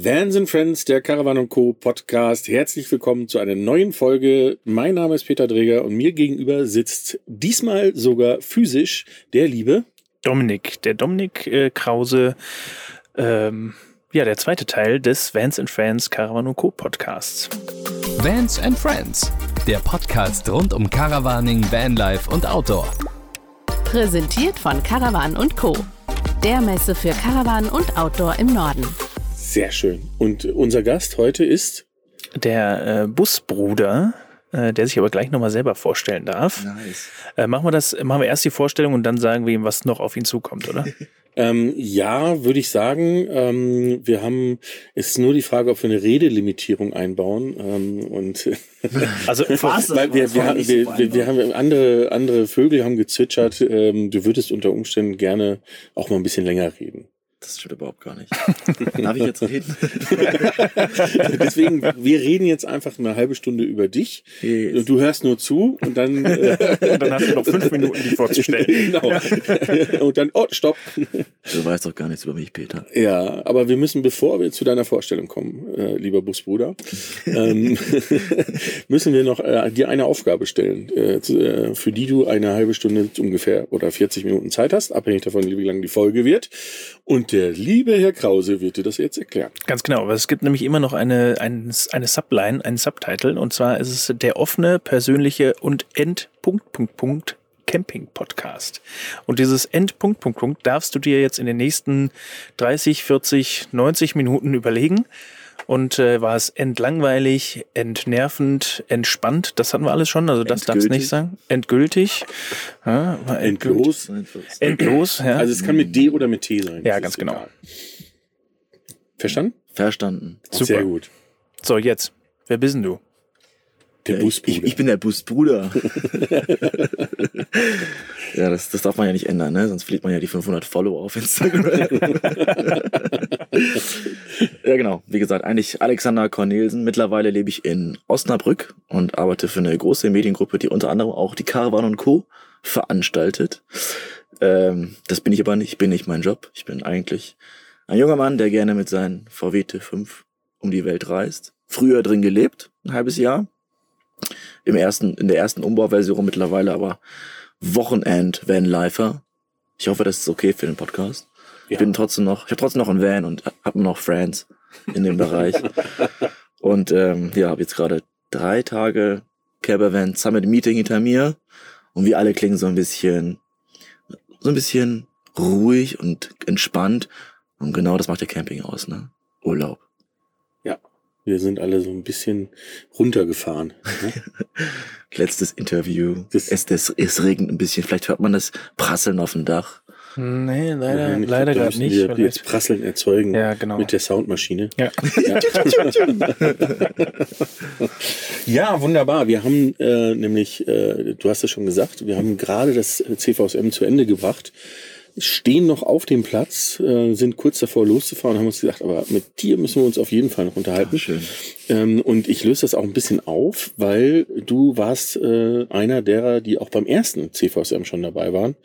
Vans and Friends, der Caravan Co. Podcast. Herzlich willkommen zu einer neuen Folge. Mein Name ist Peter Dreger und mir gegenüber sitzt diesmal sogar physisch der liebe Dominik. Der Dominik äh, Krause, ähm, ja, der zweite Teil des Vans and Friends Caravan Co. Podcasts. Vans and Friends, der Podcast rund um Caravaning, Vanlife und Outdoor. Präsentiert von Caravan Co. Der Messe für Caravan und Outdoor im Norden. Sehr schön. Und unser Gast heute ist der äh, Busbruder, äh, der sich aber gleich nochmal selber vorstellen darf. Nice. Äh, machen wir das, machen wir erst die Vorstellung und dann sagen wir ihm, was noch auf ihn zukommt, oder? ähm, ja, würde ich sagen. Ähm, wir haben, es ist nur die Frage, ob wir eine Redelimitierung einbauen. Ähm, und also was? Weil wir, wir, haben, wir, wir, wir, haben andere, andere Vögel haben gezwitschert. Ähm, du würdest unter Umständen gerne auch mal ein bisschen länger reden. Das stimmt überhaupt gar nicht. Darf ich jetzt reden? Deswegen, wir reden jetzt einfach eine halbe Stunde über dich. Yes. Du hörst nur zu und dann. Äh, und dann hast du noch fünf Minuten, dich vorzustellen. genau. Und dann, oh, stopp. Du weißt doch gar nichts über mich, Peter. Ja, aber wir müssen, bevor wir zu deiner Vorstellung kommen, äh, lieber Busbruder, ähm, müssen wir noch äh, dir eine Aufgabe stellen, äh, äh, für die du eine halbe Stunde ungefähr oder 40 Minuten Zeit hast, abhängig davon, wie lang die Folge wird. Und der liebe Herr Krause wird dir das jetzt erklären. Ganz genau, aber es gibt nämlich immer noch eine, eine, eine Subline, einen Subtitle, und zwar ist es der offene, persönliche und Endpunkt, Punkt, Punkt, Camping Podcast. Und dieses Endpunkt, Punkt, Punkt darfst du dir jetzt in den nächsten 30, 40, 90 Minuten überlegen und äh, war es entlangweilig, entnervend, entspannt. Das hatten wir alles schon, also das darfst du nicht sagen. Endgültig. Ja, endlos. Endlos, ja. Also es kann mit D oder mit T sein. Ja, ganz genau. Egal. Verstanden? Verstanden. Super. Sehr gut. So, jetzt. Wer bist denn du? Der Busbruder. Ich, ich, bin der Busbruder. ja, das, das darf man ja nicht ändern, ne? Sonst verliert man ja die 500 Follower auf Instagram. ja, genau. Wie gesagt, eigentlich Alexander Cornelsen. Mittlerweile lebe ich in Osnabrück und arbeite für eine große Mediengruppe, die unter anderem auch die Caravan und Co. veranstaltet. Ähm, das bin ich aber nicht. Ich bin nicht mein Job. Ich bin eigentlich ein junger Mann, der gerne mit seinen VW T5 um die Welt reist. Früher drin gelebt, ein halbes Jahr im ersten, in der ersten Umbauversion mittlerweile, aber Wochenend Vanlifer. Ich hoffe, das ist okay für den Podcast. Ja. Ich bin trotzdem noch, ich habe trotzdem noch einen Van und habe noch Friends in dem Bereich. Und ähm, ja, habe jetzt gerade drei Tage Campervan Summit Meeting hinter mir und wir alle klingen so ein bisschen, so ein bisschen ruhig und entspannt. Und genau das macht der Camping aus, ne? Urlaub. Wir sind alle so ein bisschen runtergefahren. Ne? Letztes Interview. Das es, das, es regnet ein bisschen. Vielleicht hört man das Prasseln auf dem Dach. Nee, leider, Nein, leider gerade nicht. Wir jetzt Prasseln erzeugen ja, genau. mit der Soundmaschine. Ja. ja. wunderbar. Wir haben äh, nämlich, äh, du hast es schon gesagt, wir haben gerade das CVSM zu Ende gebracht stehen noch auf dem Platz, äh, sind kurz davor loszufahren haben uns gesagt, aber mit dir müssen wir uns auf jeden Fall noch unterhalten. Ach, schön. Ähm, und ich löse das auch ein bisschen auf, weil du warst äh, einer derer, die auch beim ersten CVSM schon dabei waren.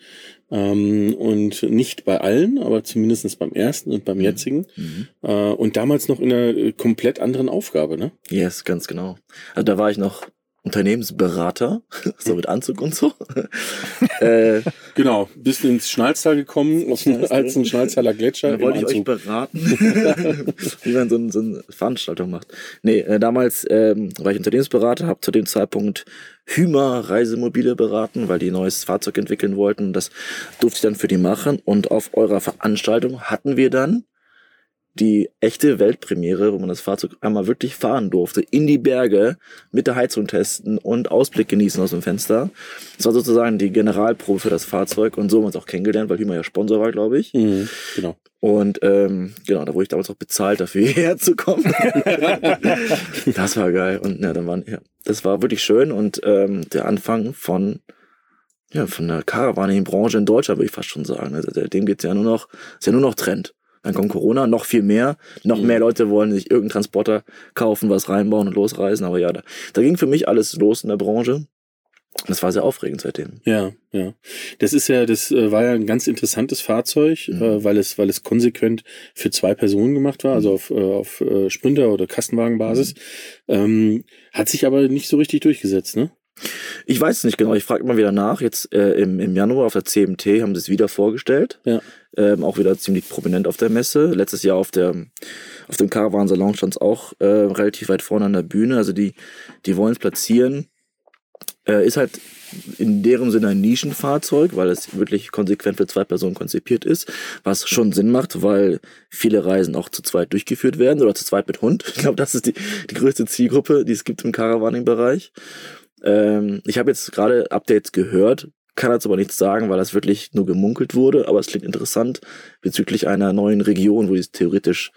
Ähm, und nicht bei allen, aber zumindest beim ersten und beim mhm. jetzigen. Mhm. Äh, und damals noch in einer äh, komplett anderen Aufgabe, ne? Yes, ganz genau. Also da war ich noch Unternehmensberater, so mit Anzug und so. äh, genau, bist ins Schnalztal gekommen, dem alten Schnalztaler Gletscher. Da wollte ich euch beraten, wie man so, ein, so eine Veranstaltung macht. Nee, äh, damals ähm, war ich Unternehmensberater, habe zu dem Zeitpunkt Hümer Reisemobile beraten, weil die ein neues Fahrzeug entwickeln wollten. Das durfte ich dann für die machen. Und auf eurer Veranstaltung hatten wir dann die echte Weltpremiere, wo man das Fahrzeug einmal wirklich fahren durfte, in die Berge mit der Heizung testen und Ausblick genießen aus dem Fenster. Das war sozusagen die Generalprobe für das Fahrzeug und so haben wir uns auch kennengelernt, weil Hümer ja Sponsor war, glaube ich. Mhm, genau. Und ähm, genau, da wurde ich damals auch bezahlt, dafür hierher zu kommen. das war geil. Und ja, dann waren, ja, das war wirklich schön und ähm, der Anfang von ja, von der Caravaning-Branche in Deutschland, würde ich fast schon sagen. Also, dem geht's ja nur noch, ist ja nur noch Trend. Dann kommt Corona, noch viel mehr. Noch mhm. mehr Leute wollen sich irgendeinen Transporter kaufen, was reinbauen und losreisen. Aber ja, da, da ging für mich alles los in der Branche. Das war sehr aufregend seitdem. Ja, ja. Das ist ja, das äh, war ja ein ganz interessantes Fahrzeug, Mhm. äh, weil es, weil es konsequent für zwei Personen gemacht war, also auf, äh, auf äh, Sprinter- oder Kastenwagenbasis. Ähm, hat sich aber nicht so richtig durchgesetzt, ne? Ich weiß es nicht genau, ich frage immer wieder nach. Jetzt äh, im, im Januar auf der CMT haben sie es wieder vorgestellt. Ja. Ähm, auch wieder ziemlich prominent auf der Messe. Letztes Jahr auf, der, auf dem Caravan Salon stand es auch äh, relativ weit vorne an der Bühne. Also die, die wollen es platzieren. Äh, ist halt in deren Sinne ein Nischenfahrzeug, weil es wirklich konsequent für zwei Personen konzipiert ist, was schon Sinn macht, weil viele Reisen auch zu zweit durchgeführt werden oder zu zweit mit Hund. Ich glaube, das ist die, die größte Zielgruppe, die es gibt im Caravaning-Bereich. Ähm, ich habe jetzt gerade Updates gehört, kann dazu aber nichts sagen, weil das wirklich nur gemunkelt wurde, aber es klingt interessant bezüglich einer neuen Region, wo die es theoretisch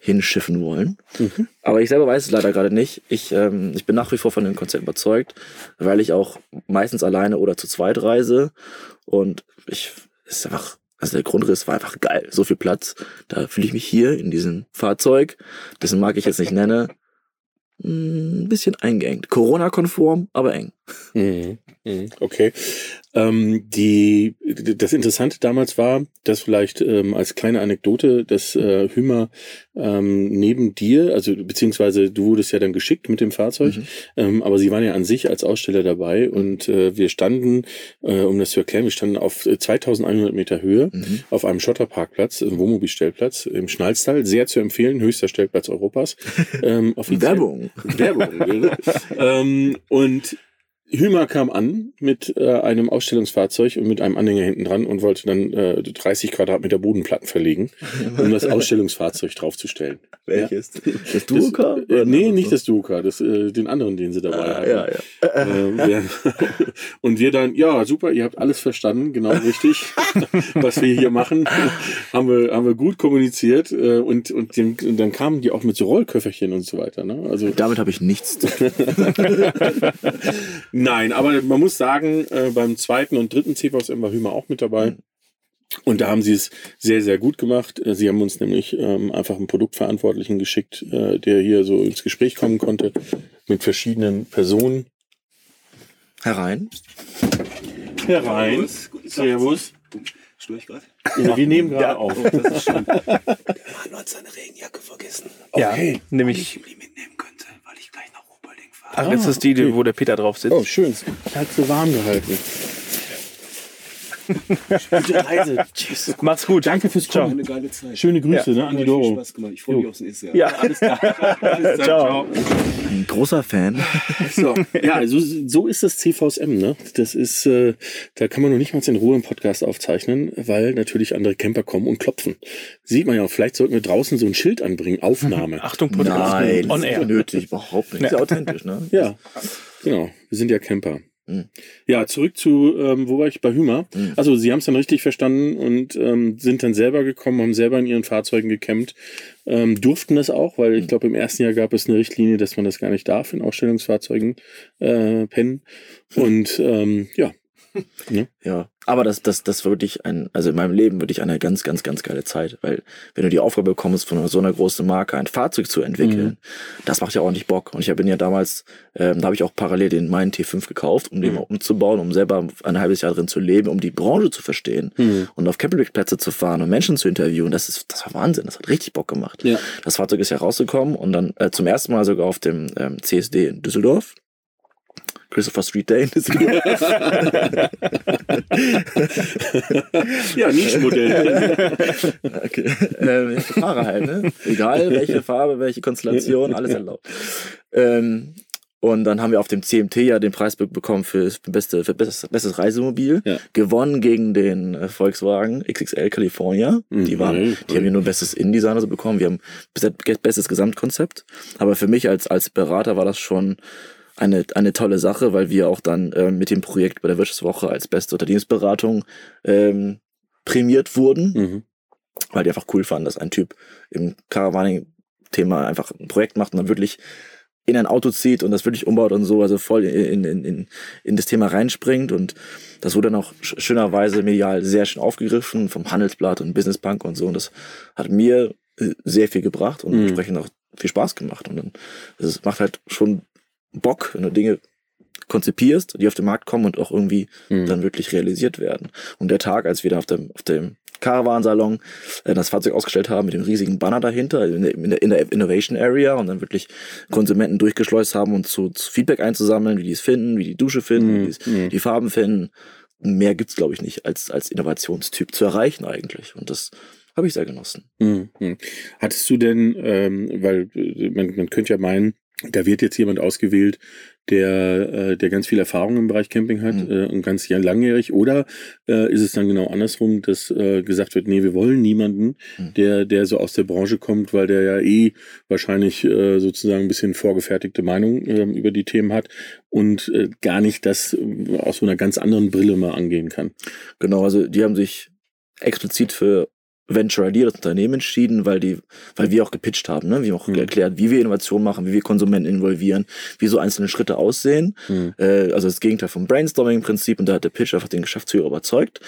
hinschiffen wollen. Mhm. Aber ich selber weiß es leider gerade nicht. Ich, ähm, ich bin nach wie vor von dem Konzept überzeugt, weil ich auch meistens alleine oder zu zweit reise und ich ist einfach also der Grundriss war einfach geil. So viel Platz. Da fühle ich mich hier in diesem Fahrzeug, dessen Marke ich jetzt nicht nenne, ein bisschen eingeengt. Corona-konform, aber eng. Mhm. Mhm. Okay. Ähm, die, das Interessante damals war, dass vielleicht ähm, als kleine Anekdote, dass äh, Hümer ähm, neben dir, also beziehungsweise du wurdest ja dann geschickt mit dem Fahrzeug, Mhm. ähm, aber sie waren ja an sich als Aussteller dabei und äh, wir standen, äh, um das zu erklären, wir standen auf äh, 2100 Meter Höhe Mhm. auf einem Schotterparkplatz, einem Wohnmobilstellplatz im Schnalztal, sehr zu empfehlen, höchster Stellplatz Europas. Ähm, Werbung. Werbung. ähm, und Hümer kam an mit äh, einem Ausstellungsfahrzeug und mit einem Anhänger hinten dran und wollte dann äh, 30 Quadratmeter Bodenplatten verlegen, um das Ausstellungsfahrzeug draufzustellen. Welches? Das Duocar? Das, äh, nee, nicht das Duocar, das, äh, den anderen, den sie dabei Ah, hatten. ja, ja. Äh, wir, und wir dann, ja, super, ihr habt alles verstanden, genau richtig, was wir hier machen. haben, wir, haben wir gut kommuniziert äh, und, und, den, und dann kamen die auch mit so Rollköfferchen und so weiter. Ne? Also Damit habe ich nichts zu tun. Nein, aber man muss sagen, äh, beim zweiten und dritten CVSM war Hümer auch mit dabei. Und da haben sie es sehr, sehr gut gemacht. Äh, Sie haben uns nämlich ähm, einfach einen Produktverantwortlichen geschickt, äh, der hier so ins Gespräch kommen konnte mit verschiedenen Personen. Herein. Herein. Servus. Störe ich gerade? Ja, wir nehmen gerade auf. Oh, das ist schön. Der Mann hat seine Regenjacke vergessen. Ja, Okay. Die nämlich. ich die mitnehmen könnte, weil ich gleich nach Ach, das ist die, die- wo der Peter drauf sitzt. Oh, schön. Hat so warm gehalten. Gute Reise. Tschüss. Mach's gut. Danke fürs Ciao. Kommen. Eine geile Zeit. Schöne Grüße ne, an die euch viel Doro. Spaß gemacht. Ich freue mich aufs nächste Jahr. Ja. Alles klar. Alles klar. Ciao. Ein großer Fan. So, ja, so, so ist das CVSM, ne? Das ist, äh, da kann man noch nicht mal in Ruhe einen Podcast aufzeichnen, weil natürlich andere Camper kommen und klopfen. Sieht man ja, vielleicht sollten wir draußen so ein Schild anbringen, Aufnahme. Achtung, Podcast. Nein, On das ist air. nötig, überhaupt nicht. Ist ja authentisch, ne? Ja, genau. Wir sind ja Camper. Mhm. Ja, zurück zu, ähm, wo war ich bei Hümer? Mhm. Also, Sie haben es dann richtig verstanden und ähm, sind dann selber gekommen, haben selber in ihren Fahrzeugen gecampt, ähm, durften das auch, weil ich glaube, im ersten Jahr gab es eine Richtlinie, dass man das gar nicht darf in Ausstellungsfahrzeugen äh, pennen. Und ähm, ja, Ja, aber das, das, das war wirklich ein, also in meinem Leben wirklich eine ganz, ganz, ganz geile Zeit, weil wenn du die Aufgabe bekommst, von so einer großen Marke ein Fahrzeug zu entwickeln, das macht ja ordentlich Bock. Und ich bin ja damals, ähm, da habe ich auch parallel den meinen T5 gekauft, um den mal umzubauen, um selber ein halbes Jahr drin zu leben, um die Branche zu verstehen Mhm. und auf Campingplätze zu fahren und Menschen zu interviewen. Das ist, das war Wahnsinn. Das hat richtig Bock gemacht. Ja. Das Fahrzeug ist ja rausgekommen und dann äh, zum ersten Mal sogar auf dem ähm, CSD in Düsseldorf. Christopher Street Day in Düsseldorf. ja Nischenmodell. Okay. Ähm, Fahrer halt, ne? Egal welche Farbe, welche Konstellation, alles erlaubt. Ähm, und dann haben wir auf dem CMT ja den Preis be- bekommen für, beste, für bestes, bestes Reisemobil. Ja. Gewonnen gegen den äh, Volkswagen XXL California. Die, Mhm. waren, die haben ja nur bestes Innendesign also bekommen. Wir haben bes- bestes Gesamtkonzept. Aber für mich als, als Berater war das schon eine, eine tolle Sache, weil wir auch dann äh, mit dem Projekt bei der Wirtschaftswoche als beste Unternehmensberatung ähm, prämiert wurden mhm. weil die einfach cool fanden, dass ein Typ im Caravaning-Thema einfach ein Projekt macht und dann wirklich in ein Auto zieht und das wirklich umbaut und so, also voll in, in, in, in das Thema reinspringt und das wurde dann auch sch- schönerweise medial sehr schön aufgegriffen vom Handelsblatt und Business Punk und so und das hat mir äh, sehr viel gebracht und Mhm. entsprechend auch viel Spaß gemacht und dann es macht halt schon Bock, wenn du Dinge konzipierst, die auf den Markt kommen und auch irgendwie Mhm. dann wirklich realisiert werden. Und der Tag, als wir da auf dem, auf dem Caravan-Salon äh, das Fahrzeug ausgestellt haben mit dem riesigen Banner dahinter in der, in der, in der Innovation Area und dann wirklich Konsumenten durchgeschleust haben und zu, zu Feedback einzusammeln, wie die es finden, wie die Dusche finden, Mhm. wie die, Mhm. die Farben finden. Mehr gibt's glaube ich, nicht als, als Innovationstyp zu erreichen eigentlich. Und das habe ich sehr genossen. Mhm. Mhm. Hattest du denn, ähm, weil äh, man, man könnte ja meinen, da wird jetzt jemand ausgewählt, der, äh, der ganz viel Erfahrung im Bereich Camping hat Mhm. äh, und ganz langjährig, oder äh, ist es dann genau andersrum, dass äh, gesagt wird, nee, wir wollen niemanden, Mhm. der, der so aus der Branche kommt, weil der ja eh wahrscheinlich äh, sozusagen ein bisschen vorgefertigte Meinung ähm, über die Themen hat und äh, gar nicht das äh, aus so einer ganz anderen Brille mal angehen kann. Genau, also die haben sich explizit für Venture ID, das Unternehmen, entschieden, weil die, weil wir auch gepitcht haben, ne? Wir haben auch Mhm. erklärt, wie wir Innovation machen, wie wir Konsumenten involvieren, wie so einzelne Schritte aussehen. Mhm. Äh, also das Gegenteil vom Brainstorming-Prinzip und da hat der Pitch einfach den Geschäftsführer überzeugt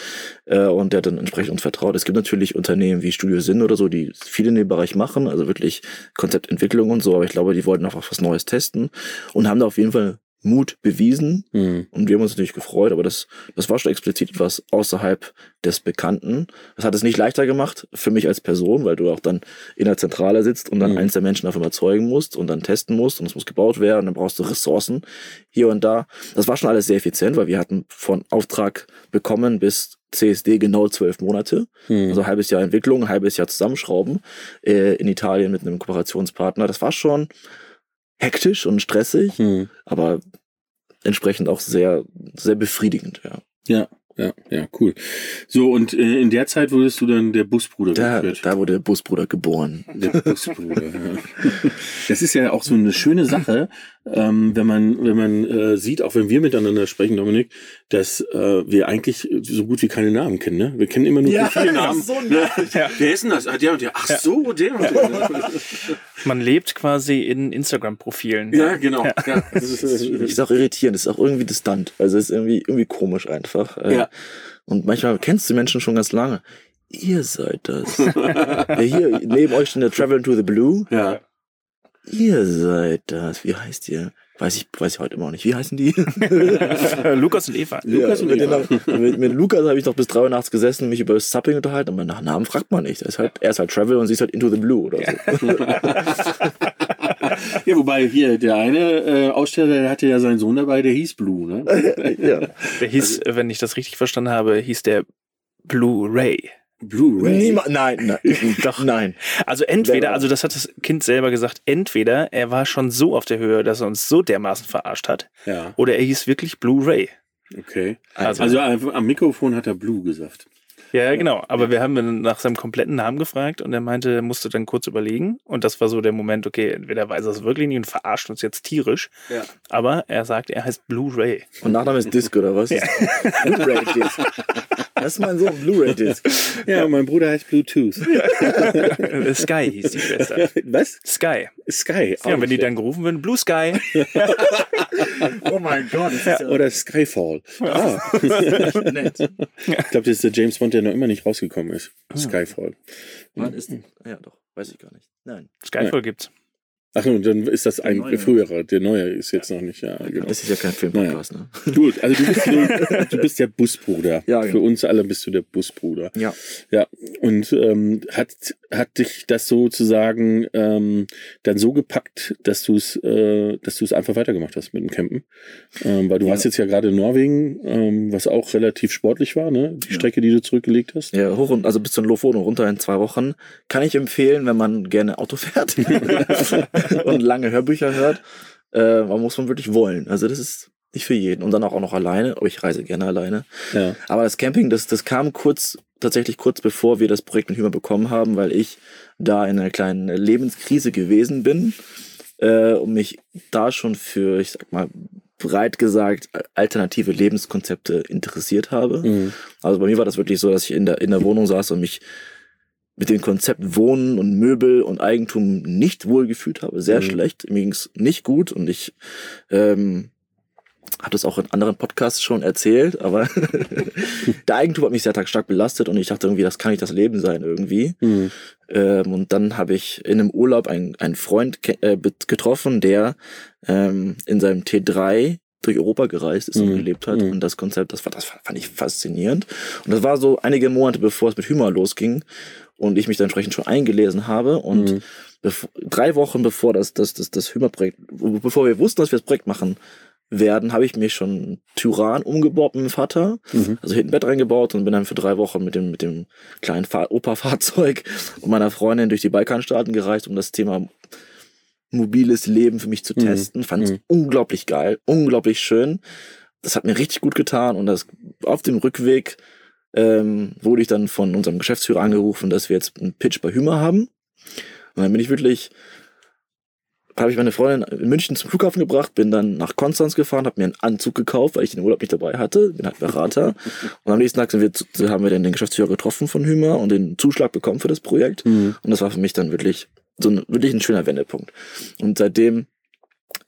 äh, und der hat dann entsprechend uns vertraut. Es gibt natürlich Unternehmen wie Studio Sinn oder so, die viel in dem Bereich machen, also wirklich Konzeptentwicklung und so, aber ich glaube, die wollten einfach was Neues testen und haben da auf jeden Fall Mut bewiesen, Mhm. und wir haben uns natürlich gefreut, aber das, das war schon explizit etwas außerhalb des Bekannten. Das hat es nicht leichter gemacht für mich als Person, weil du auch dann in der Zentrale sitzt und dann Mhm. eins der Menschen davon überzeugen musst und dann testen musst und es muss gebaut werden und dann brauchst du Ressourcen hier und da. Das war schon alles sehr effizient, weil wir hatten von Auftrag bekommen bis CSD genau zwölf Monate. Mhm. Also halbes Jahr Entwicklung, halbes Jahr Zusammenschrauben äh, in Italien mit einem Kooperationspartner. Das war schon hektisch und stressig Mhm. aber entsprechend auch sehr, sehr befriedigend, ja. Ja, ja, ja, cool. So, und äh, in der Zeit wurdest du dann der Busbruder Da, geführt. da wurde der Busbruder geboren. Der Busbruder, ja. Das ist ja auch so eine schöne Sache, ähm, wenn man, wenn man äh, sieht, auch wenn wir miteinander sprechen, Dominik, dass äh, wir eigentlich so gut wie keine Namen kennen. Ne? Wir kennen immer nur Ja, viele Namen. so ne? Wer ist denn das? Ah, der und der. Ach so, der und der. Man lebt quasi in Instagram-Profilen. ja, genau. Ja, das ist, das ist, auch irritierend, das ist auch irgendwie distant. Also es ist irgendwie, irgendwie komisch einfach. Äh, Ja. Und manchmal kennst du Menschen schon ganz lange. Ihr seid das. ja, hier, neben euch steht der Travel to the Blue. ja. Ihr seid das. Wie heißt ihr? Weiß ich, weiß ich heute immer noch nicht. Wie heißen die? Lukas und Eva. Lukas und mit, Eva. den- mit, mit Lukas habe ich noch bis drei Uhr nachts gesessen, mich über das Supping unterhalten, aber nach Namen fragt man nicht. Er ist halt, er ist halt Travel und sie ist halt Into the Blue oder so. ja, wobei hier der eine äh, Aussteller, der hatte ja seinen Sohn dabei, der hieß Blue. Ne? ja. Der hieß, Also wenn ich das richtig verstanden habe, hieß der Blu-ray. Blu-ray. Nein, nein, Doch. nein. Also entweder, also das hat das Kind selber gesagt, entweder er war schon so auf der Höhe, dass er uns so dermaßen verarscht hat, Ja, oder er hieß wirklich Blu-ray. okay. Also- Also, am Mikrofon hat er Blue gesagt. Ja, ja, genau. Aber wir haben nach seinem kompletten Namen gefragt und er meinte, er musste dann kurz überlegen. Und das war so der Moment, okay, entweder weiß er es wirklich nicht und verarscht uns jetzt tierisch. Ja. Aber er sagt, er heißt Blu-ray. Und Nachname ist Disc oder was? Blu-ray Disc. Das ist mein Sohn, Blu-ray Disc. Ja, mein Bruder heißt Bluetooth. Äh, Sky hieß die Schwester. Was? Sky. Sky. Ja, wenn die nicht dann gerufen werden, Blue Sky. Oh mein Gott, schlecht. Oder Skyfall. Ah, nett. ich glaube, das ist der James Bond, der noch immer nicht rausgekommen ist. Ah. Skyfall. Wann ist, ja doch, weiß ich gar nicht. Nein. Skyfall gibt's. Ach, und dann ist das ein neue. früherer. Der neue ist jetzt noch nicht. Ja, genau. Das ist ja kein Filmpodcast, ne? Gut, also du bist, du, du bist der Busbruder. Ja, Für genau. uns alle bist du der Busbruder. Ja. Ja, und ähm, hat, hat dich das sozusagen ähm, dann so gepackt, dass du es äh, dass du es einfach weitergemacht hast mit dem Campen? Ähm, weil du Ja. warst jetzt ja gerade in Norwegen, ähm, was auch relativ sportlich war, ne? Die Ja. Strecke, die du zurückgelegt hast. Ja, hoch und also bis zum Lofoten und runter in zwei Wochen. Kann ich empfehlen, wenn man gerne Auto fährt und lange Hörbücher hört. Äh, man muss man wirklich wollen. Also das ist nicht für jeden. Und dann auch, auch noch alleine. Aber ich reise gerne alleine. Ja. Aber das Camping, das, das kam kurz, tatsächlich kurz bevor wir das Projekt mit Hümer bekommen haben, weil ich da in einer kleinen Lebenskrise gewesen bin äh, und mich da schon für, ich sag mal, breit gesagt, alternative Lebenskonzepte interessiert habe. Mhm. Also bei mir war das wirklich so, dass ich in der, in der Wohnung saß und mich mit dem Konzept Wohnen und Möbel und Eigentum nicht wohl gefühlt habe. Sehr Mhm. schlecht. Mir ging's nicht gut und ich ähm, habe das auch in anderen Podcasts schon erzählt, aber der Eigentum hat mich sehr stark belastet und ich dachte irgendwie, das kann nicht das Leben sein irgendwie. Mhm. Ähm, und dann habe ich in einem Urlaub einen, einen Freund äh, getroffen, der ähm, in seinem T3 durch Europa gereist ist und Mhm. gelebt hat. Mhm. Und das Konzept, das, war, das fand ich faszinierend. Und das war so einige Monate, bevor es mit Hümer losging und ich mich dann entsprechend schon eingelesen habe. Und Mhm. drei Wochen bevor das, das, das, das Hümer-Projekt, bevor wir wussten, dass wir das Projekt machen werden, habe ich mir schon Tyran umgebaut mit dem Vater. Mhm. Also hinten Bett reingebaut und bin dann für drei Wochen mit dem, mit dem kleinen Fahr Opa-Fahrzeug und meiner Freundin durch die Balkanstaaten gereist, um das Thema mobiles Leben für mich zu Mhm. testen. Fand es Mhm. unglaublich geil, unglaublich schön. Das hat mir richtig gut getan und das auf dem Rückweg ähm, wurde ich dann von unserem Geschäftsführer angerufen, dass wir jetzt einen Pitch bei Hümer haben. Und dann bin ich wirklich, habe ich meine Freundin in München zum Flughafen gebracht, bin dann nach Konstanz gefahren, habe mir einen Anzug gekauft, weil ich den Urlaub nicht dabei hatte, bin halt Berater. und am nächsten Tag sind wir, haben wir dann den Geschäftsführer getroffen von Hümer und den Zuschlag bekommen für das Projekt. Mhm. Und das war für mich dann wirklich so ein, wirklich ein schöner Wendepunkt. Und seitdem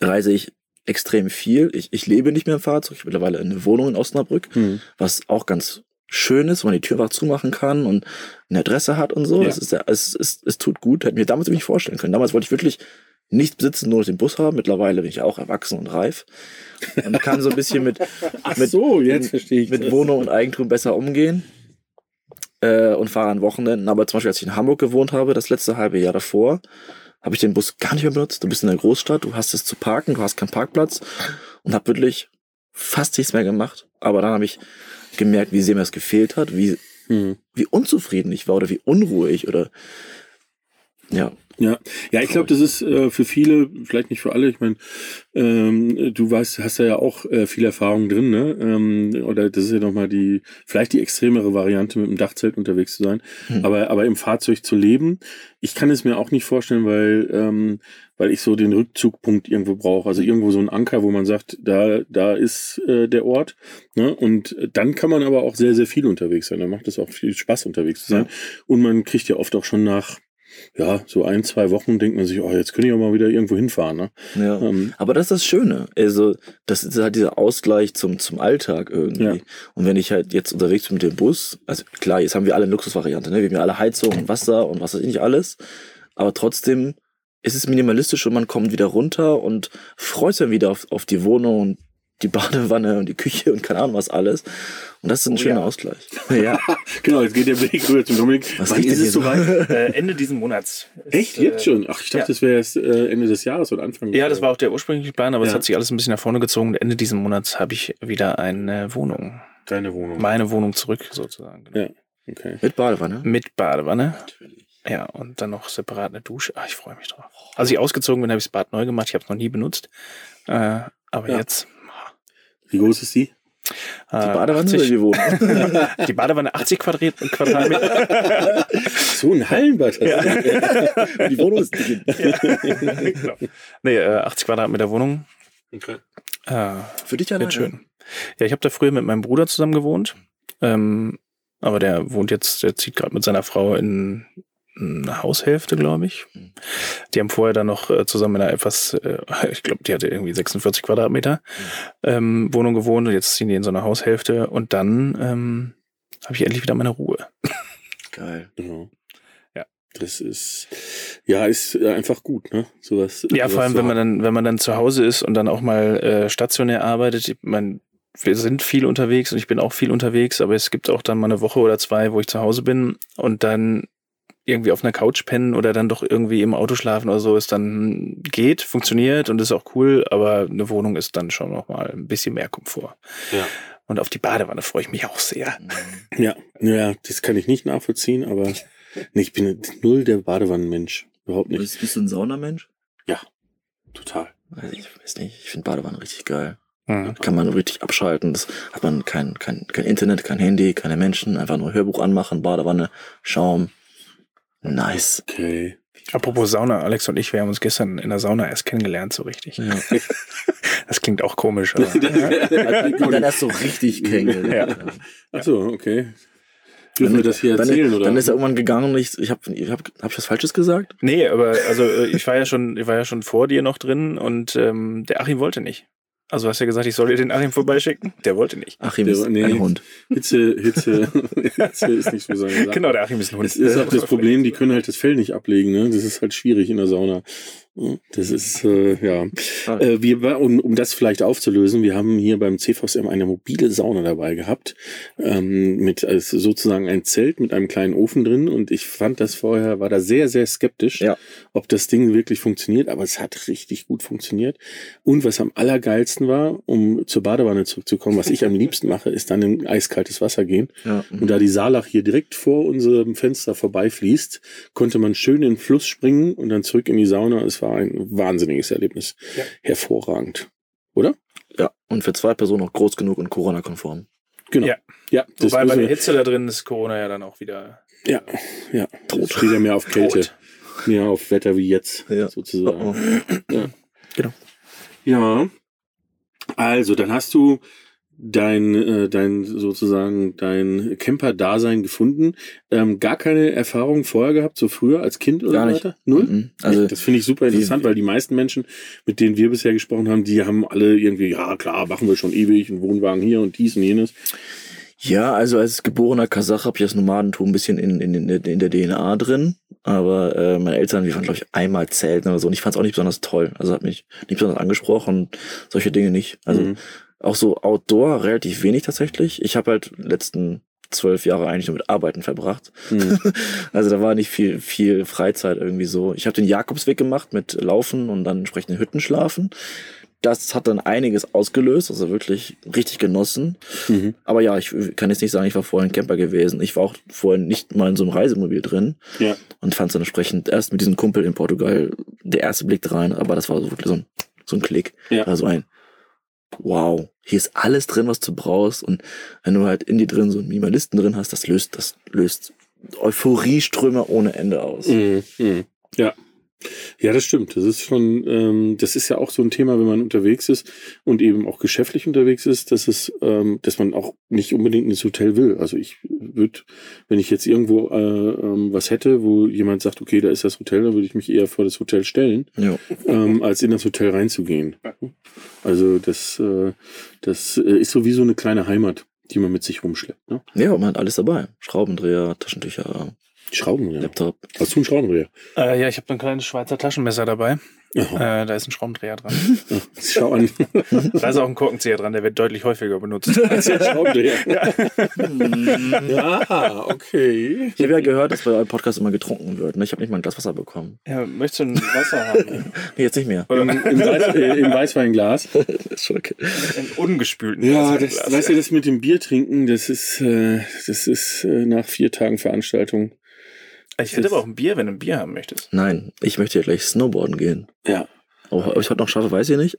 reise ich extrem viel. Ich, ich lebe nicht mehr im Fahrzeug. Ich habe mittlerweile eine Wohnung in Osnabrück, Mhm. was auch ganz schön ist, wo man die Tür einfach zumachen kann und eine Adresse hat und so. Ja. Das ist ja, es, es, es tut gut. Hätte mir damals nicht vorstellen können. Damals wollte ich wirklich nichts besitzen, nur den Bus haben. Mittlerweile bin ich auch erwachsen und reif und kann so ein bisschen mit, mit, so, jetzt verstehe ich mit das. Wohnung und Eigentum besser umgehen äh, und fahre an Wochenenden. Aber zum Beispiel, als ich in Hamburg gewohnt habe, das letzte halbe Jahr davor, habe ich den Bus gar nicht mehr benutzt. Du bist in der Großstadt, du hast es zu parken, du hast keinen Parkplatz und habe wirklich fast nichts mehr gemacht. Aber dann habe ich gemerkt, wie sehr mir das gefehlt hat, wie, Mhm. wie unzufrieden ich war oder wie unruhig oder ja. Ja, ja, ich glaube, das ist äh, für viele, vielleicht nicht für alle. Ich meine, ähm, du weißt, hast ja auch äh, viel Erfahrung drin, ne? Ähm, oder das ist ja nochmal die, vielleicht die extremere Variante, mit dem Dachzelt unterwegs zu sein. Hm. Aber, aber im Fahrzeug zu leben, ich kann es mir auch nicht vorstellen, weil, ähm, weil ich so den Rückzugpunkt irgendwo brauche. Also irgendwo so ein Anker, wo man sagt, da, da ist äh, der Ort. Ne? Und dann kann man aber auch sehr, sehr viel unterwegs sein. Da macht es auch viel Spaß, unterwegs zu sein. Und man kriegt ja oft auch schon nach ja, so ein, zwei Wochen denkt man sich, oh, jetzt könnte ich auch mal wieder irgendwo hinfahren. Ne? Ja. Ähm, Aber das ist das Schöne. Also, das ist halt dieser Ausgleich zum, zum Alltag irgendwie. Ja. Und wenn ich halt jetzt unterwegs bin mit dem Bus, also klar, jetzt haben wir alle eine Luxusvariante, ne? Wir haben ja alle Heizung und Wasser und was weiß ich nicht alles. Aber trotzdem ist es minimalistisch und man kommt wieder runter und freut sich dann wieder auf, auf die Wohnung und die Badewanne und die Küche und keine Ahnung was alles. Und das ist ein Oh schöner ja. Ausgleich. Ja. genau, jetzt geht der Blick rüber zum Dominik. Was Wann ist es hier so? soweit? Äh, Ende diesen Monats. ist, Echt? äh, Jetzt schon? Ach, ich dachte, ja. das wäre erst äh, Ende des Jahres oder Anfang. Ja, das war auch der ursprüngliche Plan, aber es hat sich alles ein bisschen nach vorne gezogen. Ende diesen Monats habe ich wieder eine Wohnung. deine Wohnung. Meine Wohnung zurück, sozusagen. Ja. Okay. Mit Badewanne. Mit Badewanne. Ja, und dann noch separat eine Dusche. Ah, ich freue mich drauf. Als ich ausgezogen bin, habe ich das Bad neu gemacht. Ich habe es noch nie benutzt. Äh, aber Ja. jetzt. Wie groß ist die? Die Badewanne oder die Wohnung? die Badewanne 80 Quadrat, Quadratmeter. So ein Hallenbad. die Wohnung ist drin. genau. Nee, äh, 80 Quadratmeter Wohnung. Okay. Äh, Für dich alleine? Schön. Ja, ich habe da früher mit meinem Bruder zusammen gewohnt. Ähm, aber der wohnt jetzt, der zieht gerade mit seiner Frau in Haushälfte, glaube ich. Die haben vorher dann noch äh, zusammen in einer etwas, äh, ich glaube, die hatte irgendwie 46 Quadratmeter ähm, Wohnung gewohnt und jetzt ziehen die in so eine Haushälfte und dann ähm, habe ich endlich wieder meine Ruhe. Geil. Genau. Ja. Das ist, ja, ist äh, einfach gut, ne? Sowas. Ja, sowas vor allem, wenn man dann, wenn man dann zu Hause ist und dann auch mal äh, stationär arbeitet. Ich mein, wir sind viel unterwegs und ich bin auch viel unterwegs, aber es gibt auch dann mal eine Woche oder zwei, wo ich zu Hause bin und dann irgendwie auf einer Couch pennen oder dann doch irgendwie im Auto schlafen oder so ist dann geht, funktioniert und ist auch cool, aber eine Wohnung ist dann schon noch mal ein bisschen mehr Komfort. Ja. Und auf die Badewanne freue ich mich auch sehr. Ja, ja, das kann ich nicht nachvollziehen, aber nee, ich bin null der Badewannenmensch. Überhaupt nicht. Bist, bist du ein Saunamensch? Total. Also ich weiß nicht. Ich finde Badewanne richtig geil. Mhm. Kann man richtig abschalten. Das hat man kein, kein, kein Internet, kein Handy, keine Menschen. Einfach nur Hörbuch anmachen, Badewanne, Schaum. Nice. Okay. Apropos Sauna, Alex und ich, wir haben uns gestern in der Sauna erst kennengelernt, so richtig. Ja. Das klingt auch komisch, aber Und dann erst so richtig kennengelernt. Ja. Ach so, okay. Dürfen wir das hier dann, erzählen, oder? Dann ist er irgendwann gegangen und ich, ich habe ich hab, hab ich was Falsches gesagt? Nee, aber also äh, ich war ja schon, ich war ja schon vor dir noch drin und ähm, der Achim wollte nicht. Also hast ja gesagt, ich soll dir den Achim vorbeischicken. Der wollte nicht. Achim Der- ist nee. ein Hund. Hitze, Hitze, Hitze ist nicht so Sache. Genau, der Achim ist ein Hund. Das ist auch das Problem, die können halt das Fell nicht ablegen, ne? Das ist halt schwierig in der Sauna. Das ist, äh, ja. Ah. Äh, wir, um, um das vielleicht aufzulösen, wir haben hier beim CVSM eine mobile Sauna dabei gehabt, ähm, mit also sozusagen ein Zelt mit einem kleinen Ofen drin und ich fand das vorher, war da sehr, sehr skeptisch, Ja. ob das Ding wirklich funktioniert, aber es hat richtig gut funktioniert. Und was am allergeilsten war, um zur Badewanne zurückzukommen, was ich am liebsten mache, ist dann in eiskaltes Wasser gehen. Ja. Und da die Saalach hier direkt vor unserem Fenster vorbeifließt, konnte man schön in den Fluss springen und dann zurück in die Sauna. Es war ein wahnsinniges Erlebnis. Ja. Hervorragend. Oder? ja. Und für zwei Personen auch groß genug und Corona-konform. Genau. Ja. ja das Wobei bei der wir- Hitze da drin ist Corona ja dann auch wieder ja, ja. Tot. Steht ja mehr auf Kälte. tot. Mehr auf Wetter wie jetzt, Ja. sozusagen. Oh, Ja. Genau. Ja. Also, dann hast du dein, äh, dein sozusagen dein Camper-Dasein gefunden. Ähm, gar keine Erfahrung vorher gehabt, so früher als Kind oder Gar so nicht. weiter? Null? Mhm. Also, das finde ich super interessant, weil die meisten Menschen, mit denen wir bisher gesprochen haben, die haben alle irgendwie, ja klar, machen wir schon ewig, einen Wohnwagen hier und dies und jenes. Ja, also als geborener Kasach habe ich das Nomadentum ein bisschen in, in, in, der- in der DNA drin. Aber äh, meine Eltern, wir waren, glaube ich, einmal zelten oder so. Und ich fand es auch nicht besonders toll. Also hat mich nicht besonders angesprochen. Solche Dinge nicht. Also Mhm. Auch so Outdoor relativ wenig tatsächlich. Ich habe halt letzten zwölf Jahre eigentlich nur mit Arbeiten verbracht. Mhm. Also da war nicht viel, viel Freizeit irgendwie so. Ich habe den Jakobsweg gemacht mit Laufen und dann entsprechend in Hütten schlafen. Das hat dann einiges ausgelöst, also wirklich richtig genossen. Mhm. Aber ja, ich kann jetzt nicht sagen, ich war vorher ein Camper gewesen. Ich war auch vorher nicht mal in so einem Reisemobil drin Ja. und fand es dann entsprechend erst mit diesem Kumpel in Portugal der erste Blick rein, aber das war so wirklich so ein, so ein Klick. Ja. Also ein Wow, hier ist alles drin, was du brauchst. Und wenn du halt in dir drin so einen Minimalisten drin hast, das löst, das löst Euphorieströme ohne Ende aus. Mhm. Mhm. Ja. Ja, das stimmt. Das ist schon, ähm, das ist ja auch so ein Thema, wenn man unterwegs ist und eben auch geschäftlich unterwegs ist, dass es, ähm, dass man auch nicht unbedingt ins Hotel will. Also ich würde, wenn ich jetzt irgendwo äh, ähm, was hätte, wo jemand sagt, okay, da ist das Hotel, dann würde ich mich eher vor das Hotel stellen, Ja. ähm, als in das Hotel reinzugehen. Also das, äh, das äh, ist so wie so eine kleine Heimat, die man mit sich rumschleppt. Ne? ja, man hat alles dabei. Schraubendreher, Taschentücher, Schraubenreher. Laptop. Hast du einen Schraubenreher? Äh, ja, ich habe ein kleines Schweizer Taschenmesser dabei. Äh, da ist ein Schraubendreher dran. Schau an. Da ist auch ein Korkenzieher dran, der wird deutlich häufiger benutzt. Das ist ja ein Schraubendreher. Ja, okay. Ich habe ja gehört, dass bei eurem Podcast immer getrunken wird. Ne? Ich habe nicht mal ein Glas Wasser bekommen. Ja, möchtest du ein Wasser haben? Nee, jetzt nicht mehr. Im, im, Weiß, äh, Im Weißweinglas. okay. Ein ungespülten Ja, das, weißt du, das mit dem Bier trinken, das ist, äh, das ist äh, nach vier Tagen Veranstaltung. Ich hätte aber auch ein Bier, wenn du ein Bier haben möchtest. Nein, ich möchte ja gleich Snowboarden gehen. Ja. Ob ob ich heute noch schaffe, weiß ich nicht.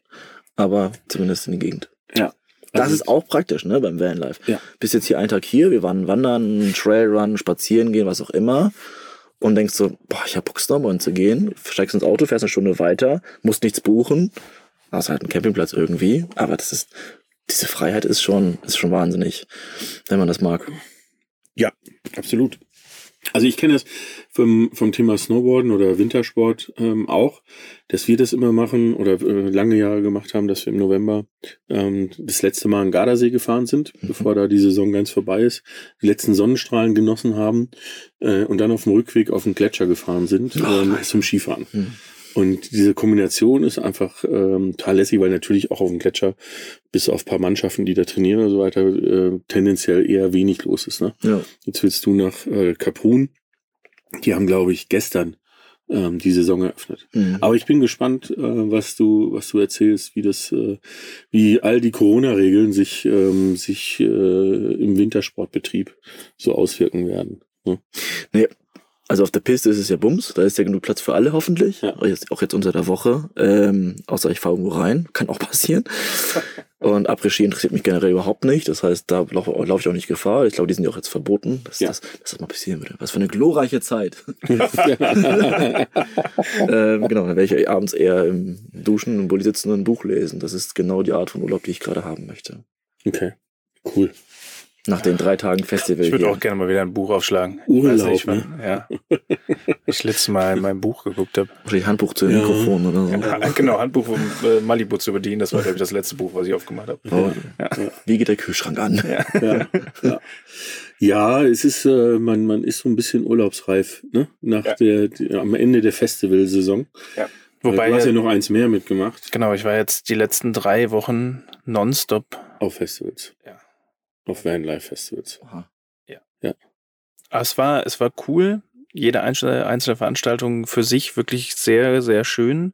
Aber zumindest in die Gegend. Ja. Das Also- ist auch praktisch, ne, beim Vanlife. Ja. Bist jetzt hier einen Tag hier, wir waren wandern, Trailrun, spazieren gehen, was auch immer. Und denkst so, boah, ich hab Bock, Snowboarden zu gehen. Steigst ins Auto, fährst eine Stunde weiter, musst nichts buchen. Hast halt einen Campingplatz irgendwie. Aber das ist, diese Freiheit ist schon, ist schon wahnsinnig, wenn man das mag. Ja, absolut. Also ich kenne das vom, vom Thema Snowboarden oder Wintersport ähm, auch, dass wir das immer machen oder äh, lange Jahre gemacht haben, dass wir im November ähm, das letzte Mal an Gardasee gefahren sind, bevor da die Saison ganz vorbei ist, die letzten Sonnenstrahlen genossen haben äh, und dann auf dem Rückweg auf den Gletscher gefahren sind ähm, zum Skifahren. Mhm. Und diese Kombination ist einfach ähm, total lässig, weil natürlich auch auf dem Gletscher, bis auf ein paar Mannschaften, die da trainieren und so weiter, äh, tendenziell eher wenig los ist. Ne? Ja. Jetzt willst du nach äh, Kaprun. Die haben, glaube ich, gestern ähm, die Saison eröffnet. Mhm. Aber ich bin gespannt, äh, was du, was du erzählst, wie das, äh, wie all die Corona-Regeln sich, ähm, sich äh, im Wintersportbetrieb so auswirken werden. Ne? Also auf der Piste ist es ja Bums, da ist ja genug Platz für alle hoffentlich. Ja. Auch, jetzt, auch jetzt unter der Woche. Ähm, außer ich fahre irgendwo rein, kann auch passieren. Und Après-Ski interessiert mich generell überhaupt nicht. Das heißt, da laufe lauf ich auch nicht Gefahr. Ich glaube, die sind ja auch jetzt verboten, dass, Ja. das, dass das mal passieren würde. Was für eine glorreiche Zeit. ähm, genau, dann werde ich abends eher im Duschen, im Bulli sitzen und ein Buch lesen. Das ist genau die Art von Urlaub, die ich gerade haben möchte. okay, cool. Nach den drei Tagen Festival Ich würde auch gerne mal wieder ein Buch aufschlagen. Urlaub, Weiß nicht, ne? wann- Ja. Ich letztes Mal in meinem Buch geguckt habe. Wahrscheinlich Handbuch zu Ja. Mikrofon oder so. Ja, genau, Handbuch vom äh, Malibu zu bedienen. Das war, glaube ich, das letzte Buch, was ich aufgemacht habe. Oh, Wie geht der Kühlschrank an? Ja, ja. ja es ist, äh, man, man ist so ein bisschen urlaubsreif, ne? Nach Ja. der, die, am Ende der Festivalsaison. Ja. Wobei, du hast ja noch eins mehr mitgemacht genau, ich war jetzt die letzten drei Wochen nonstop. auf Festivals. Ja. Auf Vanlife Festivals. Aha. Aber es war, es war cool. Jede einzelne, einzelne Veranstaltung für sich wirklich sehr, sehr schön.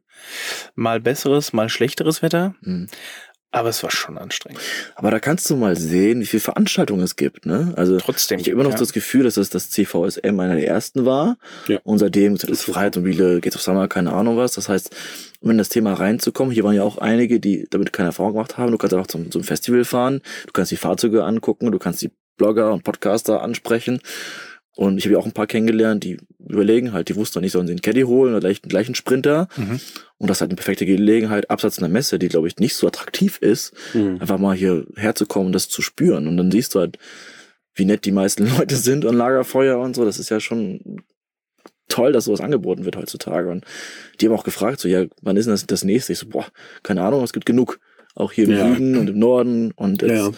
Mal besseres, mal schlechteres Wetter. Mhm. Aber es war schon anstrengend. Aber da kannst du mal sehen, wie viele Veranstaltungen es gibt, ne? Also Trotzdem. ich habe immer noch ja. das Gefühl, dass es das CVSM einer der ersten war. Ja. Und seitdem ist das Freiheitsmobile, Gates of Summer, keine Ahnung was. Das heißt, um in das Thema reinzukommen, hier waren ja auch einige, die damit keine Erfahrung gemacht haben. Du kannst auch zum, zum Festival fahren, du kannst die Fahrzeuge angucken, du kannst die Blogger und Podcaster ansprechen. Und ich habe ja auch ein paar kennengelernt, die überlegen halt, die wussten noch nicht, sollen sie einen Caddy holen oder gleich, gleich einen Sprinter. Mhm. Und das ist halt eine perfekte Gelegenheit, abseits einer Messe, die, glaube ich, nicht so attraktiv ist, Mhm. einfach mal hier herzukommen und das zu spüren. Und dann siehst du halt, wie nett die meisten Leute sind an Lagerfeuer und so. Das ist ja schon toll, dass sowas angeboten wird heutzutage. Und die haben auch gefragt, so, ja, wann ist denn das, das nächste? Ich so, boah, keine Ahnung, es gibt genug. Auch hier im Ja. Süden und im Norden. Und jetzt, Ja.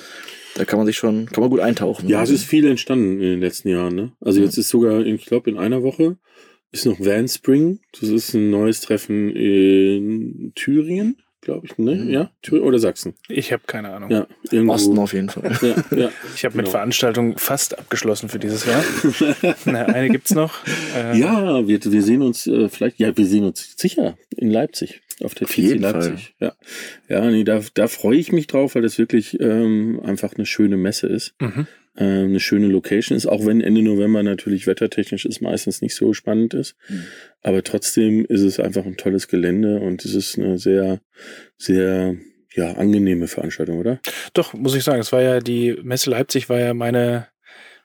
da kann man sich schon, kann man gut eintauchen. Ja, es ist viel entstanden in den letzten Jahren. Ne? Also Ja. jetzt ist sogar, ich glaube, in einer Woche ist noch Van Spring. Das ist ein neues Treffen in Thüringen, glaube ich. Ne? Mhm. Ja, Thüringen oder Sachsen. Ich habe keine Ahnung. Ja, irgendwo. Osten auf jeden Fall. Ja, ja. Ich habe mit Genau. Veranstaltungen fast abgeschlossen für dieses Jahr. Na, eine gibt's noch. Äh, ja wir, wir sehen uns äh, vielleicht, ja, wir sehen uns sicher in Leipzig. Auf der Auf TC Leipzig. Ja, ja nee, da, da freue ich mich drauf, weil das wirklich ähm, einfach eine schöne Messe ist. Mhm. äh, eine schöne Location ist, auch wenn Ende November natürlich wettertechnisch es meistens nicht so spannend ist. Mhm. Aber trotzdem ist es einfach ein tolles Gelände und es ist eine sehr, sehr ja, angenehme Veranstaltung, oder? Doch, muss ich sagen, es war ja die Messe Leipzig war ja meine,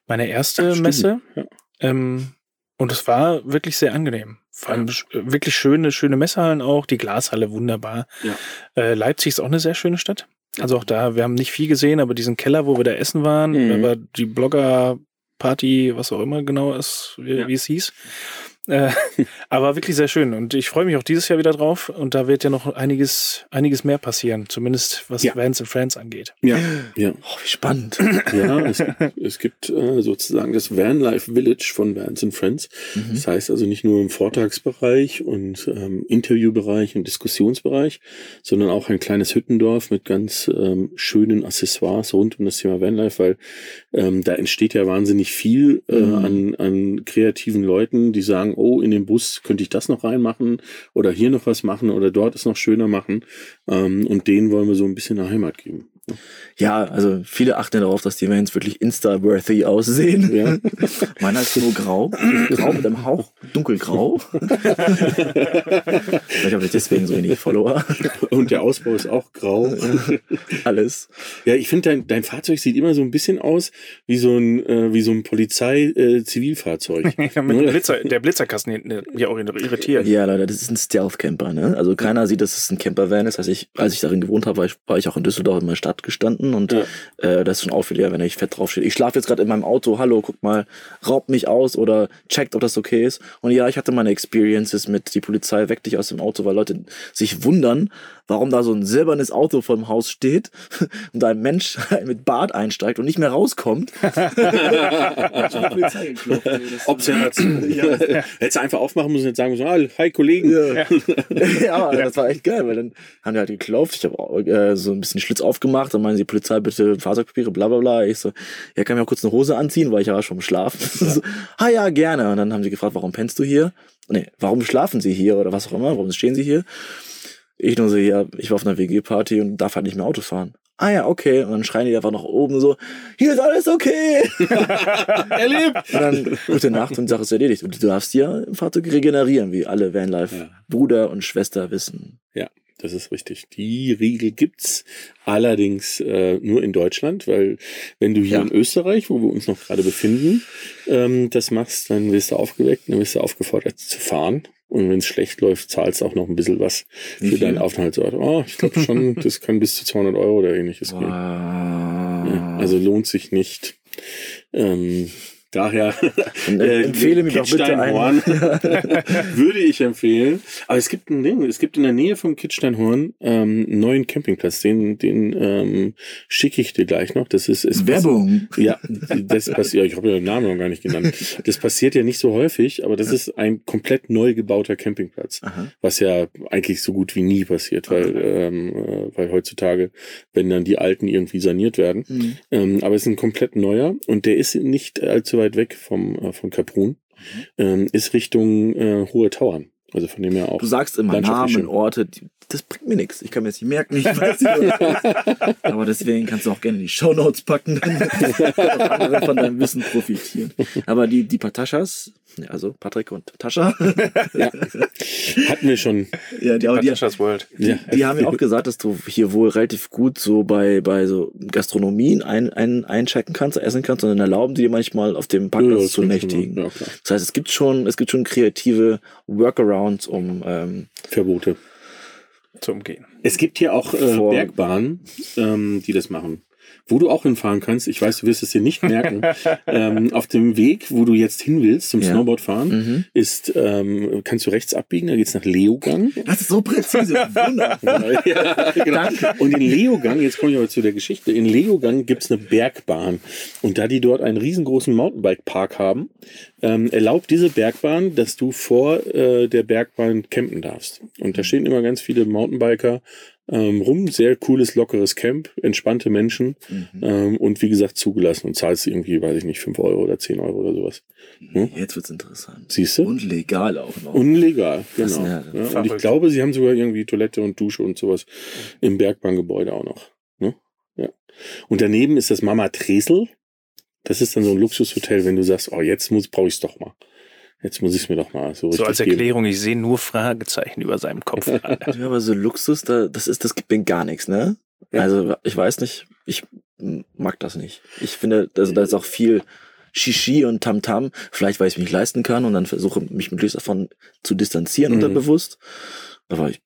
meine erste Ach. Messe. Ja. Ähm, und es war wirklich sehr angenehm. Vor allem sch- wirklich schöne, schöne Messehallen auch, die Glashalle wunderbar. Ja. Äh, Leipzig ist auch eine sehr schöne Stadt. Also auch da, wir haben nicht viel gesehen, aber diesen Keller, wo wir da essen waren, Mhm. war die Blogger-Party, was auch immer genau ist, wie, Ja. wie es hieß. Äh, aber wirklich sehr schön. Und ich freue mich auch dieses Jahr wieder drauf. Und da wird ja noch einiges, einiges mehr passieren. Zumindest was Ja. Vans and Friends angeht. Ja, ja. Oh, wie spannend. Ja, es, es gibt äh, sozusagen das Vanlife Village von Vans and Friends. Mhm. Das heißt also nicht nur im Vortragsbereich und ähm, Interviewbereich und Diskussionsbereich, sondern auch ein kleines Hüttendorf mit ganz ähm, schönen Accessoires rund um das Thema Vanlife, weil ähm, da entsteht ja wahnsinnig viel äh, Mhm. an, an kreativen Leuten, die sagen, oh, in den Bus könnte ich das noch reinmachen oder hier noch was machen oder dort es noch schöner machen. Ähm, und denen wollen wir so ein bisschen eine Heimat geben. Ja, also viele achten darauf, dass die Events wirklich Insta-worthy aussehen. Ja. Meiner ist nur grau. Grau mit einem Hauch dunkelgrau. Vielleicht habe ich deswegen so wenig Follower. Und der Ausbau ist auch grau. Alles. Ja, ich finde, dein, dein Fahrzeug sieht immer so ein bisschen aus wie so ein, äh, wie so ein Polizei-Zivilfahrzeug. Ja, mit dem Blitzer, der Blitzerkasten hinten, mich auch irritiert. Ja, Leute, das ist ein Stealth-Camper, ne? Also keiner sieht, dass es ein Campervan ist. Also ich, als ich darin gewohnt habe, war ich, war ich auch in Düsseldorf in meiner Stadt gestanden und Ja. äh, das ist schon auffällig, wenn ich fett draufsteht. Ich schlafe jetzt gerade in meinem Auto, hallo, guck mal, raubt mich aus oder checkt, ob das okay ist. Und ja, ich hatte meine Experiences mit die Polizei weckt dich aus dem Auto, weil Leute sich wundern, warum da so ein silbernes Auto vor dem Haus steht und da ein Mensch mit Bart einsteigt und nicht mehr rauskommt. Observation. Hättest du einfach aufmachen müssen und jetzt sagen müssen, ah, hi Kollegen. Ja. ja, das war echt geil, weil dann haben die halt geklopft. Ich habe äh, so ein bisschen Schlitz aufgemacht. Dann meinen die Polizei, bitte Fahrzeugpapiere, bla bla bla. Ich so, ja, kann ich mir auch kurz eine Hose anziehen, weil ich ja war schon im Schlafen. so, ah ja, gerne. Und dann haben sie gefragt, warum pennst du hier? Nee, warum schlafen sie hier oder was auch immer? Warum stehen sie hier? Ich nur so, ja, ich war auf einer WG-Party und darf halt nicht mehr Auto fahren. Ah ja, okay. Und dann schreien die einfach nach oben so, hier ist alles okay. Erlebt. Und dann gute Nacht und die Sache ist erledigt. Und du darfst ja im Fahrzeug regenerieren, wie alle Vanlife-Bruder und Schwester wissen. Ja, das ist richtig. Die Regel gibt's allerdings äh, nur in Deutschland, weil wenn du hier Ja. in Österreich, wo wir uns noch gerade befinden, ähm, das machst, dann wirst du aufgeweckt, dann wirst du aufgefordert zu fahren. Und wenn es schlecht läuft, zahlst du auch noch ein bisschen was Wie für viel? deinen Aufenthaltsort. Oh, ich glaube schon, das kann bis zu 200 Euro oder ähnliches gehen. Ja, Wow. also lohnt sich nicht. Ähm, Daher äh, empfehle mir doch bitte Kitzsteinhorn würde ich empfehlen. Aber es gibt ein Ding, es gibt in der Nähe vom Kitzsteinhorn ähm, einen neuen Campingplatz, den, den ähm, schicke ich dir gleich noch. Das ist, ist Werbung. Ja, das passiert, ich habe ja den Namen noch gar nicht genannt. Das passiert ja nicht so häufig, aber das ist ein komplett neu gebauter Campingplatz, Aha. was ja eigentlich so gut wie nie passiert, weil, ähm, äh, weil heutzutage, wenn dann die alten irgendwie saniert werden. Mhm. Ähm, aber es ist ein komplett neuer und der ist nicht allzu weit weg vom, äh, von Kaprun, ähm, ist Richtung äh, Hohe Tauern. Also von dem her auch. Du sagst immer Namen, schön. Orte, die, das bringt mir nichts. Ich kann mir das nicht merken. Ich weiß nicht, was das ist. Aber deswegen kannst du auch gerne in die Shownotes packen, dann andere von deinem Wissen profitieren. Aber die, die Pataschas, ja, also Patrick und Tascha, Ja. Hatten wir schon. ja, die, die, Patricia's World. Ja. die haben ja auch gesagt, dass du hier wohl relativ gut so bei, bei so Gastronomien ein, ein, einchecken kannst, essen kannst und dann erlauben die dir manchmal auf dem Ja, Parkplatz das zu nächtigen. Ja. Das heißt, es gibt schon, es gibt schon kreative Workarounds, um ähm, Verbote. Zu umgehen. Es gibt hier auch äh, Bergbahnen, ähm, die das machen. Wo du auch hinfahren kannst, ich weiß, du wirst es dir nicht merken, ähm, auf dem Weg, wo du jetzt hin willst zum Ja. Snowboardfahren, Mhm. ist, ähm, kannst du rechts abbiegen, da geht's nach Leogang. Das ist so präzise. Wunderbar. ja, genau. Und in Leogang, jetzt komme ich aber zu der Geschichte, in Leogang gibt's eine Bergbahn. Und da die dort einen riesengroßen Mountainbike-Park haben, ähm, erlaubt diese Bergbahn, dass du vor äh, der Bergbahn campen darfst. Und da stehen immer ganz viele Mountainbiker ähm, rum, sehr cooles, lockeres Camp, entspannte Menschen Mhm. ähm, und wie gesagt zugelassen und zahlst irgendwie, weiß ich nicht, 5 Euro oder 10 Euro oder sowas. Hm? Jetzt wird's interessant. Siehst du? Und legal auch noch. Unlegal, genau. Ja, ja und ich glaube, sie haben sogar irgendwie Toilette und Dusche und sowas im Bergbahngebäude auch noch. Ne? Ja. Und daneben ist das Mama Tresel. Das ist dann so ein Luxushotel, wenn du sagst, oh, jetzt muss brauche ich es doch mal. Jetzt muss ich es mir doch mal so So als geben. Erklärung, ich sehe nur Fragezeichen über seinem Kopf. ja, aber so Luxus, da, das ist, das gibt mir gar nichts, ne? Ja. Also, ich weiß nicht, ich mag das nicht. Ich finde, also, da ist auch viel Shishi und Tamtam. Vielleicht, weil ich es mir nicht leisten kann und dann versuche, mich möglichst davon zu distanzieren Mhm. unterbewusst. Aber ich,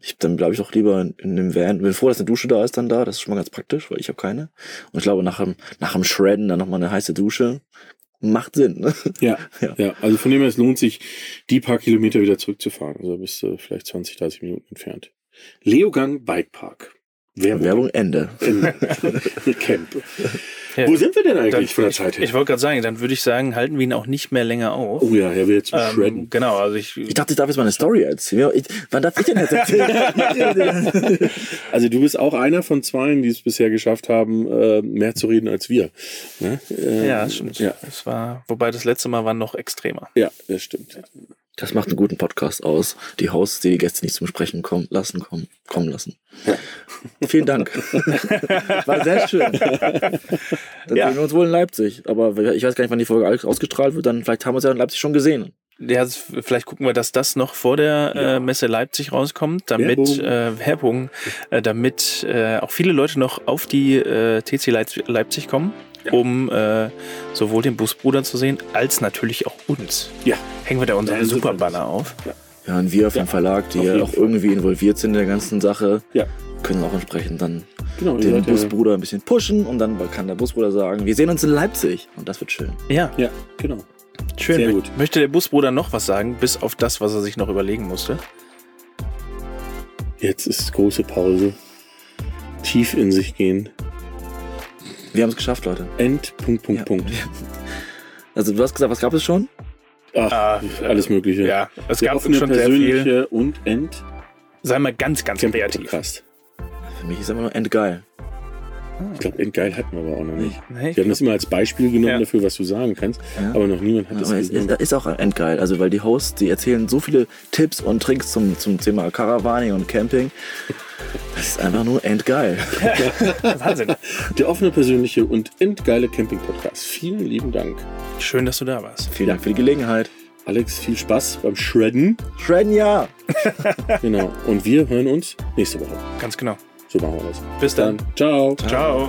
ich dann bleibe ich auch lieber in, in dem Van. Bin froh, dass eine Dusche da ist dann da. Das ist schon mal ganz praktisch, weil ich habe keine. Und ich glaube, nach dem, nach dem Shredden dann nochmal eine heiße Dusche macht Sinn. Ne? Ja, Ja. ja, also von dem her, es lohnt sich, die paar Kilometer wieder zurückzufahren. Also bist du vielleicht 20, 30 Minuten entfernt. Leogang Bikepark. Werbung. Werbung Ende. In Camp. Ja. Wo sind wir denn eigentlich Dann, von der ich Zeit her? ich wollte gerade sagen, dann würde ich sagen, halten wir ihn auch nicht mehr länger auf. oh ja, er will jetzt shredden. ähm, genau, also ich, Ich dachte, ich darf jetzt mal eine Story erzählen. Ich, wann darf ich denn jetzt erzählen? Also du bist auch einer von zweien, die es bisher geschafft haben, äh, mehr zu reden als wir. Ne? Äh, ja, das stimmt. Ja, Das war, wobei das letzte Mal war noch extremer. ja, das stimmt. Das macht einen guten Podcast aus. Die Hosts, die die Gäste nicht zum Sprechen kommen lassen, kommen, kommen lassen. Vielen Dank. War sehr schön. Dann Ja. sehen wir uns wohl in Leipzig. Aber ich weiß gar nicht, wann die Folge ausgestrahlt wird. Dann vielleicht haben wir es ja in Leipzig schon gesehen. Ja, vielleicht gucken wir, dass das noch vor der äh, Messe Leipzig rauskommt, damit Werbung. äh, Werbung, äh, damit äh, auch viele Leute noch auf die äh, TC Leip- Leipzig kommen, um äh, sowohl den Busbruder zu sehen, als natürlich auch uns. Ja. Hängen wir da unseren Ja, super. Superbanner auf. Ja, und wir vom Verlag, die auf ja auch irgendwie involviert sind in der ganzen Sache, Ja. können auch entsprechend dann Genau, den seid ja- Busbruder ein bisschen pushen und dann kann der Busbruder sagen, wir sehen uns in Leipzig. Und das wird schön. Ja, Ja, genau. schön. Sehr gut. Möchte der Busbruder noch was sagen, bis auf das, was er sich noch überlegen musste? Jetzt ist große Pause. Tief in sich gehen. Wir haben es geschafft, Leute. End, Punkt, Punkt, Ja. Punkt. Also du hast gesagt, was gab es schon? Ach, Ah, alles Mögliche. Ja, es gab schon sehr viel. persönliche und End Sei mal ganz, ganz kreativ. Für mich ist einfach nur endgeil. Ich glaube, Endgeil hatten wir aber auch noch nicht. Nee, Wir haben das immer als Beispiel genommen Ja. dafür, was du sagen kannst, Ja. aber noch niemand hat das Aber es ist, genommen. ist auch endgeil. Also, weil die Hosts, die erzählen so viele Tipps und Tricks zum, zum Thema Caravaning und Camping. Das ist einfach nur endgeil. Wahnsinn. Der offene, persönliche und endgeile Camping-Podcast. Vielen lieben Dank. Schön, dass du da warst. Vielen Dank für die Gelegenheit. Alex, viel Spaß beim Shredden. Shredden ja! Genau. Und wir hören uns nächste Woche. Ganz genau. So machen wir das. Bis dann. dann. Ciao. Ciao. Ciao.